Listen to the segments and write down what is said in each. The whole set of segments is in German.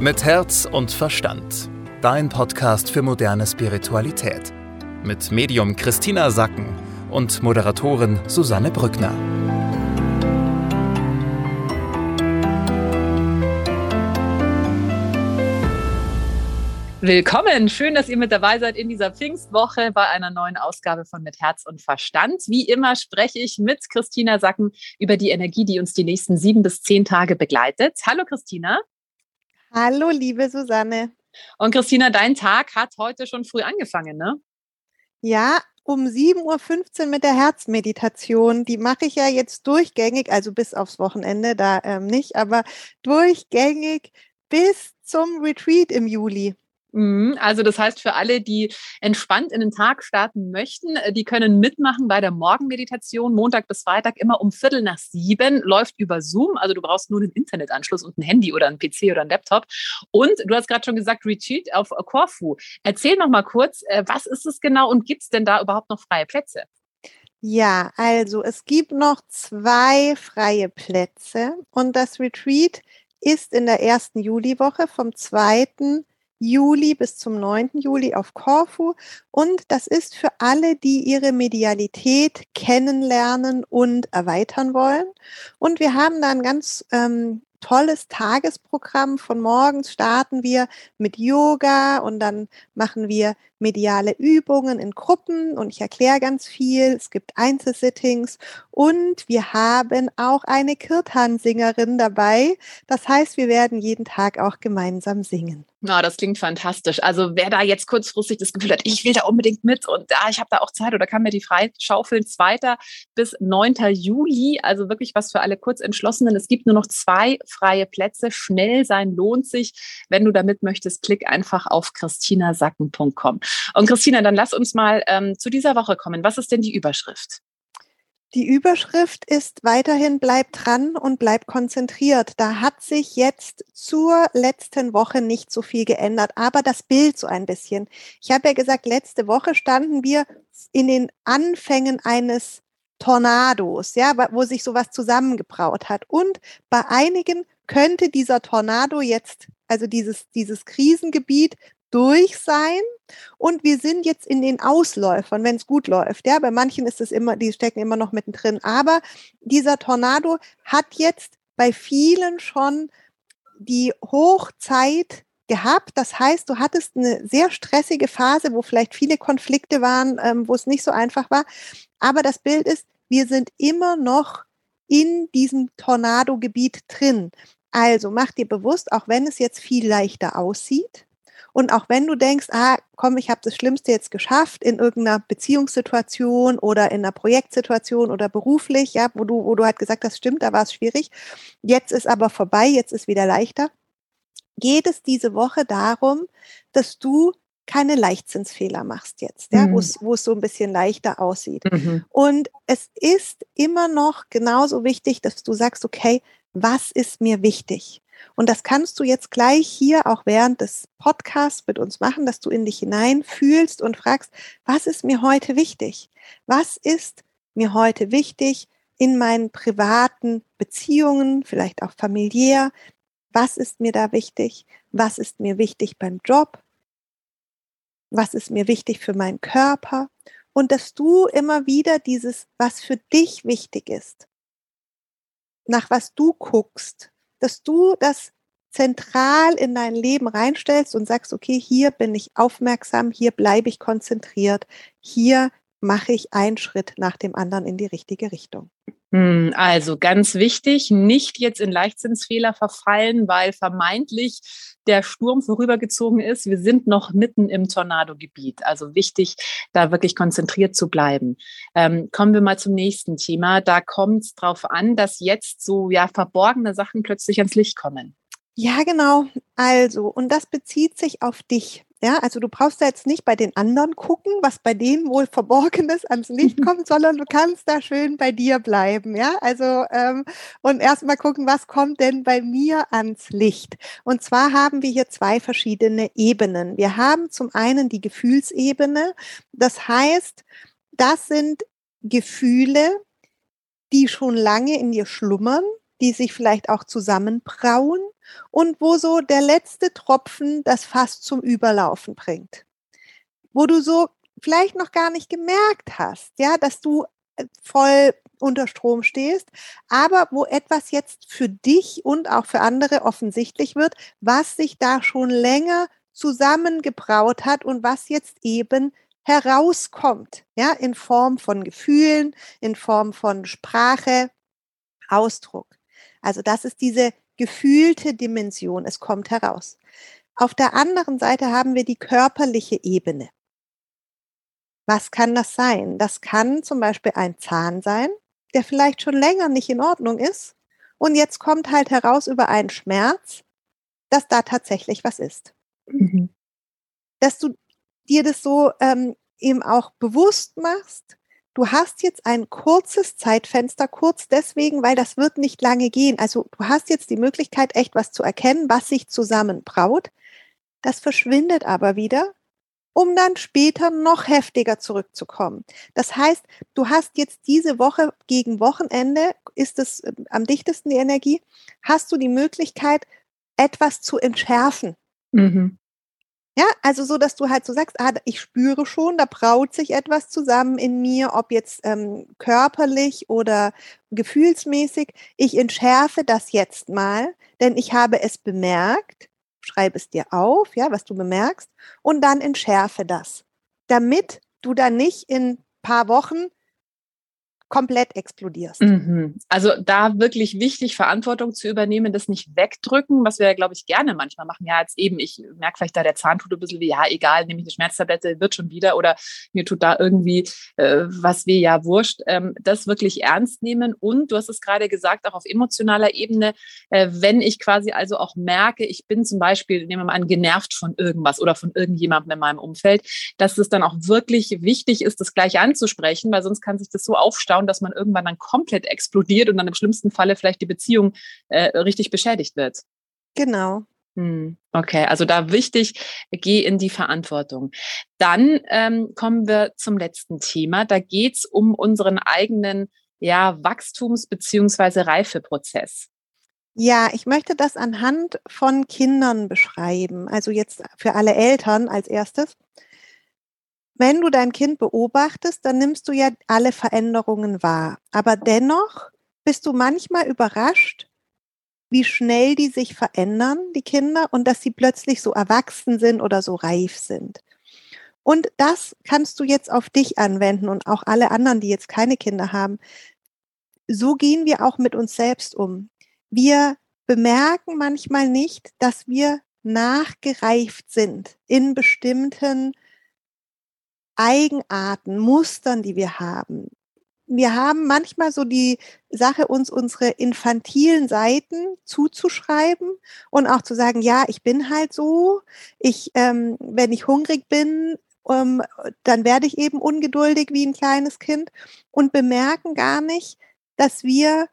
Mit Herz und Verstand. Dein Podcast für moderne Spiritualität. Mit Medium Christina Sacken und Moderatorin Susanne Brückner. Willkommen, schön, dass ihr mit dabei seid in dieser Pfingstwoche bei einer neuen Ausgabe von Mit Herz und Verstand. Wie immer spreche ich mit Christina Sacken über die Energie, die uns die nächsten sieben bis zehn Tage begleitet. Hallo Christina. Hallo, liebe Susanne. Und Christina, dein Tag hat heute schon früh angefangen, ne? Ja, um 7.15 Uhr mit der Herzmeditation. Die mache ich ja jetzt durchgängig, also bis aufs Wochenende, da ähm, nicht, aber durchgängig bis zum Retreat im Juli. Mhm, also das heißt, für alle, die entspannt in den Tag starten möchten, äh, die können mitmachen bei der Morgenmeditation, Montag bis Freitag immer um Viertel nach sieben, läuft über Zoom. Also du brauchst nur einen Internetanschluss und ein Handy oder ein PC oder ein Laptop. Und du hast gerade schon gesagt, Retreat auf Corfu. Erzähl noch mal kurz, äh, was ist es genau und gibt es denn da überhaupt noch freie Plätze? Ja, also es gibt noch zwei freie Plätze und das Retreat ist in der ersten Juliwoche vom zweiten Juli bis zum 9. Juli auf Korfu. Und das ist für alle, die ihre Medialität kennenlernen und erweitern wollen. Und wir haben da ein ganz ähm, tolles Tagesprogramm. Von morgens starten wir mit Yoga und dann machen wir mediale Übungen in Gruppen und ich erkläre ganz viel. Es gibt Einzelsittings und wir haben auch eine Kirtan-Singerin dabei. Das heißt, wir werden jeden Tag auch gemeinsam singen. Na, das klingt fantastisch. Also wer da jetzt kurzfristig das Gefühl hat, ich will da unbedingt mit und ah, ich habe da auch Zeit oder kann mir die frei schaufeln, 2. bis 9. Juli, also wirklich was für alle Kurzentschlossenen. Es gibt nur noch zwei freie Plätze. Schnell sein lohnt sich. Wenn du da mit möchtest, klick einfach auf christinasacken.com. Und Christina, dann lass uns mal ähm, zu dieser Woche kommen. Was ist denn die Überschrift? Die Überschrift ist weiterhin bleib dran und bleib konzentriert. Da hat sich jetzt zur letzten Woche nicht so viel geändert, aber das Bild so ein bisschen. Ich habe ja gesagt, letzte Woche standen wir in den Anfängen eines Tornados, ja, wo sich sowas zusammengebraut hat. Und bei einigen könnte dieser Tornado jetzt, also dieses, dieses Krisengebiet durch sein und wir sind jetzt in den Ausläufern, wenn es gut läuft. Ja, bei manchen ist es immer, die stecken immer noch mittendrin. Aber dieser Tornado hat jetzt bei vielen schon die Hochzeit gehabt. Das heißt, du hattest eine sehr stressige Phase, wo vielleicht viele Konflikte waren, ähm, wo es nicht so einfach war. Aber das Bild ist, wir sind immer noch in diesem Tornado-Gebiet drin. Also mach dir bewusst, auch wenn es jetzt viel leichter aussieht, und auch wenn du denkst, ah, komm, ich habe das Schlimmste jetzt geschafft in irgendeiner Beziehungssituation oder in einer Projektsituation oder beruflich, ja, wo du, wo du halt gesagt hast, stimmt, da war es schwierig. Jetzt ist aber vorbei, jetzt ist wieder leichter. Geht es diese Woche darum, dass du keine Leichtzinsfehler machst jetzt, ja, mhm. wo es so ein bisschen leichter aussieht. Mhm. Und es ist immer noch genauso wichtig, dass du sagst, okay, was ist mir wichtig? Und das kannst du jetzt gleich hier auch während des Podcasts mit uns machen, dass du in dich hineinfühlst und fragst, was ist mir heute wichtig? Was ist mir heute wichtig in meinen privaten Beziehungen, vielleicht auch familiär? Was ist mir da wichtig? Was ist mir wichtig beim Job? Was ist mir wichtig für meinen Körper? Und dass du immer wieder dieses, was für dich wichtig ist, nach was du guckst, dass du das zentral in dein Leben reinstellst und sagst, okay, hier bin ich aufmerksam, hier bleibe ich konzentriert, hier mache ich einen Schritt nach dem anderen in die richtige Richtung. Hm, also ganz wichtig, nicht jetzt in Leichtsinnsfehler verfallen, weil vermeintlich der Sturm vorübergezogen ist. Wir sind noch mitten im Tornado-Gebiet. Also wichtig, da wirklich konzentriert zu bleiben. Ähm, kommen wir mal zum nächsten Thema. Da kommt es darauf an, dass jetzt so ja verborgene Sachen plötzlich ans Licht kommen. Ja, genau. Also, und das bezieht sich auf dich. Ja, also du brauchst da jetzt nicht bei den anderen gucken, was bei denen wohl Verborgenes ans Licht kommt, sondern du kannst da schön bei dir bleiben. Ja, also ähm, und erstmal gucken, was kommt denn bei mir ans Licht. Und zwar haben wir hier zwei verschiedene Ebenen. Wir haben zum einen die Gefühlsebene. Das heißt, das sind Gefühle, die schon lange in dir schlummern, die sich vielleicht auch zusammenbrauen und wo so der letzte Tropfen das Fass zum Überlaufen bringt. Wo du so vielleicht noch gar nicht gemerkt hast, ja, dass du äh, voll unter Strom stehst, aber wo etwas jetzt für dich und auch für andere offensichtlich wird, was sich da schon länger zusammengebraut hat und was jetzt eben herauskommt, ja, in Form von Gefühlen, in Form von Sprache, Ausdruck. Also das ist diese gefühlte Dimension, es kommt heraus. Auf der anderen Seite haben wir die körperliche Ebene. Was kann das sein? Das kann zum Beispiel ein Zahn sein, der vielleicht schon länger nicht in Ordnung ist und jetzt kommt halt heraus über einen Schmerz, dass da tatsächlich was ist. Mhm. Dass du dir das so ähm, eben auch bewusst machst, du hast jetzt ein kurzes Zeitfenster, kurz deswegen, weil das wird nicht lange gehen. Also du hast jetzt die Möglichkeit, echt was zu erkennen, was sich zusammenbraut. Das verschwindet aber wieder, um dann später noch heftiger zurückzukommen. Das heißt, du hast jetzt diese Woche gegen Wochenende, ist es ähm, am dichtesten die Energie, hast du die Möglichkeit, etwas zu entschärfen. Mhm. Ja, also so, dass du halt so sagst, ah, ich spüre schon, da braut sich etwas zusammen in mir, ob jetzt ähm, körperlich oder gefühlsmäßig. Ich entschärfe das jetzt mal, denn ich habe es bemerkt. Schreibe es dir auf, ja, was du bemerkst, und dann entschärfe das, damit du dann nicht in paar Wochen komplett explodierst. Mhm. Also da wirklich wichtig, Verantwortung zu übernehmen, das nicht wegdrücken, was wir ja, glaube ich, gerne manchmal machen. Ja, jetzt eben, ich merke vielleicht da, der Zahn tut ein bisschen wie, ja, egal, nehme ich eine Schmerztablette, wird schon wieder oder mir tut da irgendwie äh, was weh, ja, wurscht. Ähm, das wirklich ernst nehmen und du hast es gerade gesagt, auch auf emotionaler Ebene, äh, wenn ich quasi also auch merke, ich bin zum Beispiel, nehmen wir mal an, genervt von irgendwas oder von irgendjemandem in meinem Umfeld, dass es dann auch wirklich wichtig ist, das gleich anzusprechen, weil sonst kann sich das so aufstauen, schauen, dass man irgendwann dann komplett explodiert und dann im schlimmsten Falle vielleicht die Beziehung äh, richtig beschädigt wird. Genau. Hm, okay, also da wichtig, geh in die Verantwortung. Dann ähm, kommen wir zum letzten Thema. Da geht es um unseren eigenen ja, Wachstums- bzw. Reifeprozess. Ja, ich möchte das anhand von Kindern beschreiben. Also jetzt für alle Eltern als erstes. Wenn du dein Kind beobachtest, dann nimmst du ja alle Veränderungen wahr. Aber dennoch bist du manchmal überrascht, wie schnell die sich verändern, die Kinder, und dass sie plötzlich so erwachsen sind oder so reif sind. Und das kannst du jetzt auf dich anwenden und auch alle anderen, die jetzt keine Kinder haben. So gehen wir auch mit uns selbst um. Wir bemerken manchmal nicht, dass wir nachgereift sind in bestimmten Eigenarten, Mustern, die wir haben. Wir haben manchmal so die Sache, uns unsere infantilen Seiten zuzuschreiben und auch zu sagen, ja, ich bin halt so. Ich, ähm, wenn ich hungrig bin, ähm, dann werde ich eben ungeduldig wie ein kleines Kind und bemerken gar nicht, dass wir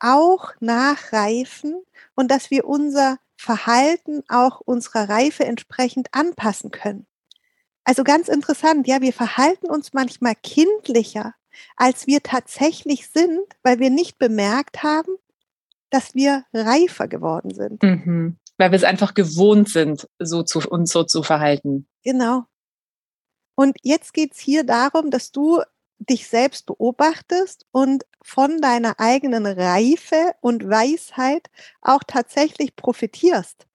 auch nachreifen und dass wir unser Verhalten auch unserer Reife entsprechend anpassen können. Also ganz interessant, ja, wir verhalten uns manchmal kindlicher, als wir tatsächlich sind, weil wir nicht bemerkt haben, dass wir reifer geworden sind. Mhm. Weil wir es einfach gewohnt sind, so zu, uns so zu verhalten. Genau. Und jetzt geht's hier darum, dass du dich selbst beobachtest und von deiner eigenen Reife und Weisheit auch tatsächlich profitierst.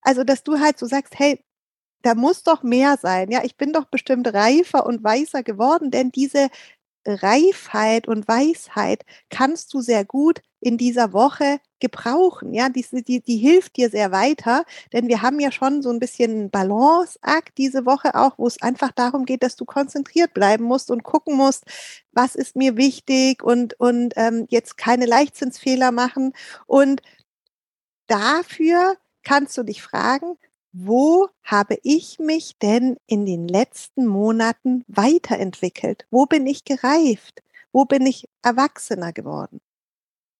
Also, dass du halt so sagst, hey, da muss doch mehr sein. Ja, ich bin doch bestimmt reifer und weiser geworden, denn diese Reifheit und Weisheit kannst du sehr gut in dieser Woche gebrauchen. Ja, die, die, die hilft dir sehr weiter, denn wir haben ja schon so ein bisschen Balanceakt diese Woche auch, wo es einfach darum geht, dass du konzentriert bleiben musst und gucken musst, was ist mir wichtig und, und ähm, jetzt keine Leichtzinsfehler machen. Und dafür kannst du dich fragen, wo habe ich mich denn in den letzten Monaten weiterentwickelt? Wo bin ich gereift? Wo bin ich erwachsener geworden?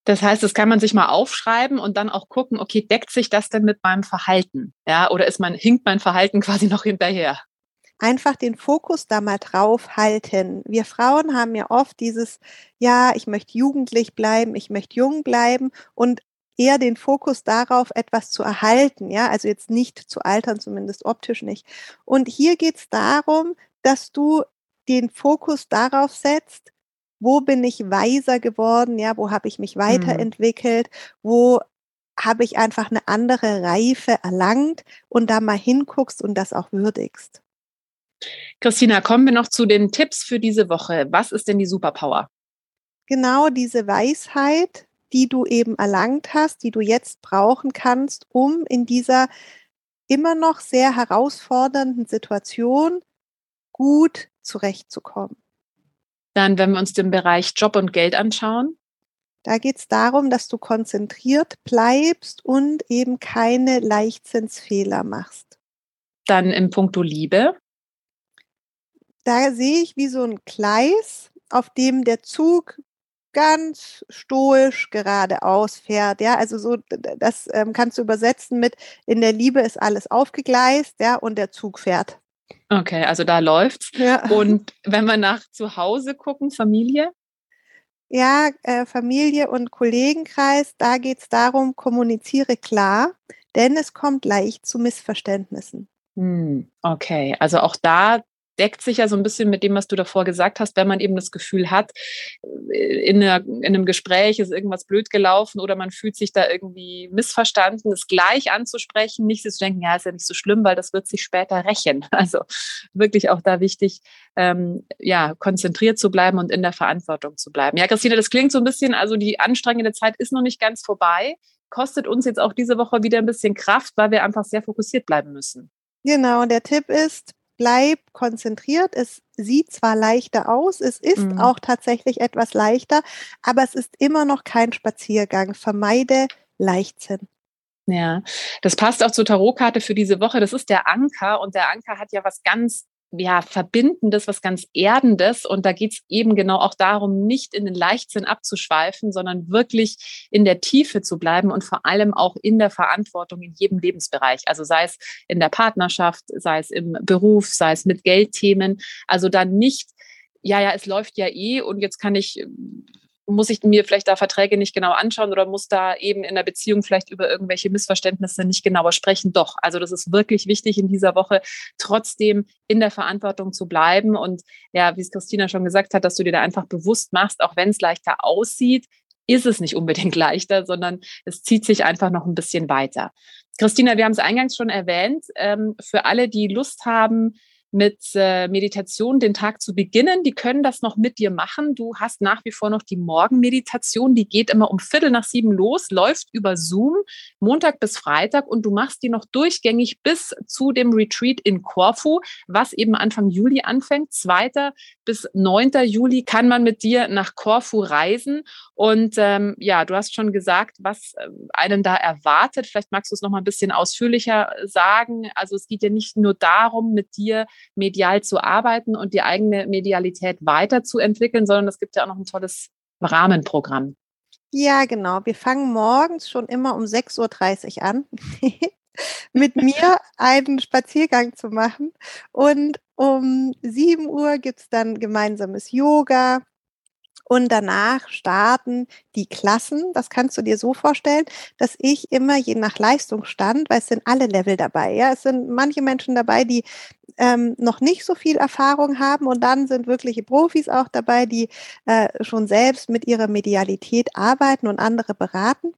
Das heißt, das kann man sich mal aufschreiben und dann auch gucken, okay, deckt sich das denn mit meinem Verhalten? Ja, oder ist mein, hinkt mein Verhalten quasi noch hinterher? einfach den Fokus da mal drauf halten. Wir Frauen haben ja oft dieses, ja, ich möchte jugendlich bleiben, ich möchte jung bleiben und eher den Fokus darauf, etwas zu erhalten, ja, also jetzt nicht zu altern, zumindest optisch nicht. Und hier geht es darum, dass du den Fokus darauf setzt, wo bin ich weiser geworden, ja, wo habe ich mich mhm. weiterentwickelt, wo habe ich einfach eine andere Reife erlangt und da mal hinguckst und das auch würdigst. Christina, kommen wir noch zu den Tipps für diese Woche. Was ist denn die Superpower? Genau diese Weisheit, die du eben erlangt hast, die du jetzt brauchen kannst, um in dieser immer noch sehr herausfordernden Situation gut zurechtzukommen. Dann, wenn wir uns den Bereich Job und Geld anschauen. Da geht es darum, dass du konzentriert bleibst und eben keine Leichtzinsfehler machst. Dann im Punkto Liebe. Da sehe ich wie so ein Gleis, auf dem der Zug ganz stoisch geradeaus fährt. Ja, also so, das ähm, kannst du übersetzen mit in der Liebe ist alles aufgegleist, ja, und der Zug fährt. Okay, also da läuft's. Ja. Und wenn wir nach zu Hause gucken, Familie? Ja, äh, Familie und Kollegenkreis, da geht es darum, kommuniziere klar, denn es kommt leicht zu Missverständnissen. Hm, okay, also auch da deckt sich ja so ein bisschen mit dem, was du davor gesagt hast, wenn man eben das Gefühl hat, äh, in, einer, in einem Gespräch ist irgendwas blöd gelaufen oder man fühlt sich da irgendwie missverstanden, das gleich anzusprechen, nicht zu denken, ja, ist ja nicht so schlimm, weil das wird sich später rächen. Also wirklich auch da wichtig, ähm, ja, konzentriert zu bleiben und in der Verantwortung zu bleiben. Ja, Christine, das klingt so ein bisschen, also die anstrengende Zeit ist noch nicht ganz vorbei, kostet uns jetzt auch diese Woche wieder ein bisschen Kraft, weil wir einfach sehr fokussiert bleiben müssen. Genau, der Tipp ist, bleib konzentriert. Es sieht zwar leichter aus, es ist mhm. auch tatsächlich etwas leichter, aber es ist immer noch kein Spaziergang. Vermeide Leichtsinn. Ja, das passt auch zur Tarotkarte für diese Woche. Das ist der Anker und der Anker hat ja was ganz ja, Verbindendes, was ganz Erdendes. Und da geht es eben genau auch darum, nicht in den Leichtsinn abzuschweifen, sondern wirklich in der Tiefe zu bleiben und vor allem auch in der Verantwortung in jedem Lebensbereich. Also sei es in der Partnerschaft, sei es im Beruf, sei es mit Geldthemen. Also dann nicht ja, ja, es läuft ja eh und jetzt kann ich muss ich mir vielleicht da Verträge nicht genau anschauen oder muss da eben in der Beziehung vielleicht über irgendwelche Missverständnisse nicht genauer sprechen? Doch, also das ist wirklich wichtig in dieser Woche, trotzdem in der Verantwortung zu bleiben und ja, wie es Christina schon gesagt hat, dass du dir da einfach bewusst machst, auch wenn es leichter aussieht, ist es nicht unbedingt leichter, sondern es zieht sich einfach noch ein bisschen weiter. Christina, wir haben es eingangs schon erwähnt, ähm, für alle, die Lust haben, mit äh, Meditation den Tag zu beginnen. Die können das noch mit dir machen. Du hast nach wie vor noch die Morgenmeditation. Die geht immer um Viertel nach sieben los, läuft über Zoom Montag bis Freitag und du machst die noch durchgängig bis zu dem Retreat in Corfu, was eben Anfang Juli anfängt. 2. bis 9. Juli kann man mit dir nach Corfu reisen. Und ähm, ja, du hast schon gesagt, was äh, einen da erwartet. Vielleicht magst du es noch mal ein bisschen ausführlicher sagen. Also es geht ja nicht nur darum, mit dir medial zu arbeiten und die eigene Medialität weiterzuentwickeln, sondern es gibt ja auch noch ein tolles Rahmenprogramm. Ja, genau. Wir fangen morgens schon immer um 6.30 Uhr an, mit mir einen Spaziergang zu machen. Und um 7 Uhr gibt es dann gemeinsames Yoga. Und danach starten die Klassen. Das kannst du dir so vorstellen, dass ich immer je nach Leistungsstand, weil es sind alle Level dabei. Ja, es sind manche Menschen dabei, die ähm, noch nicht so viel Erfahrung haben und dann sind wirkliche Profis auch dabei, die äh, schon selbst mit ihrer Medialität arbeiten und andere beraten.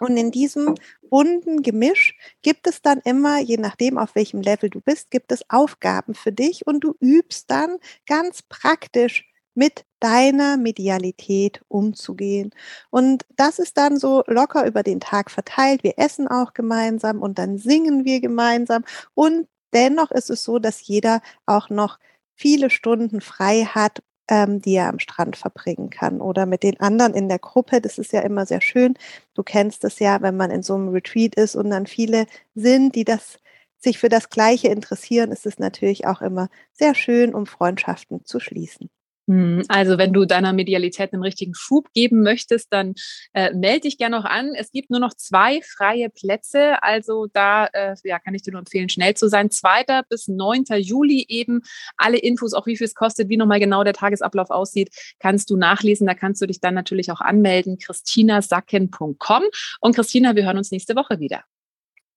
Und in diesem bunten Gemisch gibt es dann immer, je nachdem, auf welchem Level du bist, gibt es Aufgaben für dich und du übst dann ganz praktisch mit deiner Medialität umzugehen. Und das ist dann so locker über den Tag verteilt. Wir essen auch gemeinsam und dann singen wir gemeinsam und Dennoch ist es so, dass jeder auch noch viele Stunden frei hat, ähm, die er am Strand verbringen kann oder mit den anderen in der Gruppe. Das ist ja immer sehr schön. Du kennst es ja, wenn man in so einem Retreat ist und dann viele sind, die das sich für das Gleiche interessieren, ist es natürlich auch immer sehr schön, um Freundschaften zu schließen. Hm, also wenn du deiner Medialität einen richtigen Schub geben möchtest, dann äh, melde dich gerne noch an. Es gibt nur noch zwei freie Plätze, also da äh, ja, kann ich dir nur empfehlen, schnell zu sein. 2. bis 9. Juli eben. Alle Infos, auch wie viel es kostet, wie nochmal genau der Tagesablauf aussieht, kannst du nachlesen. Da kannst du dich dann natürlich auch anmelden. christinasacken.com. Und Christina, wir hören uns nächste Woche wieder.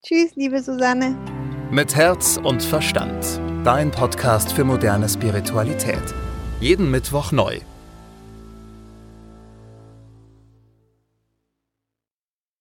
Tschüss, liebe Susanne. Mit Herz und Verstand. Dein Podcast für moderne Spiritualität. Jeden Mittwoch neu.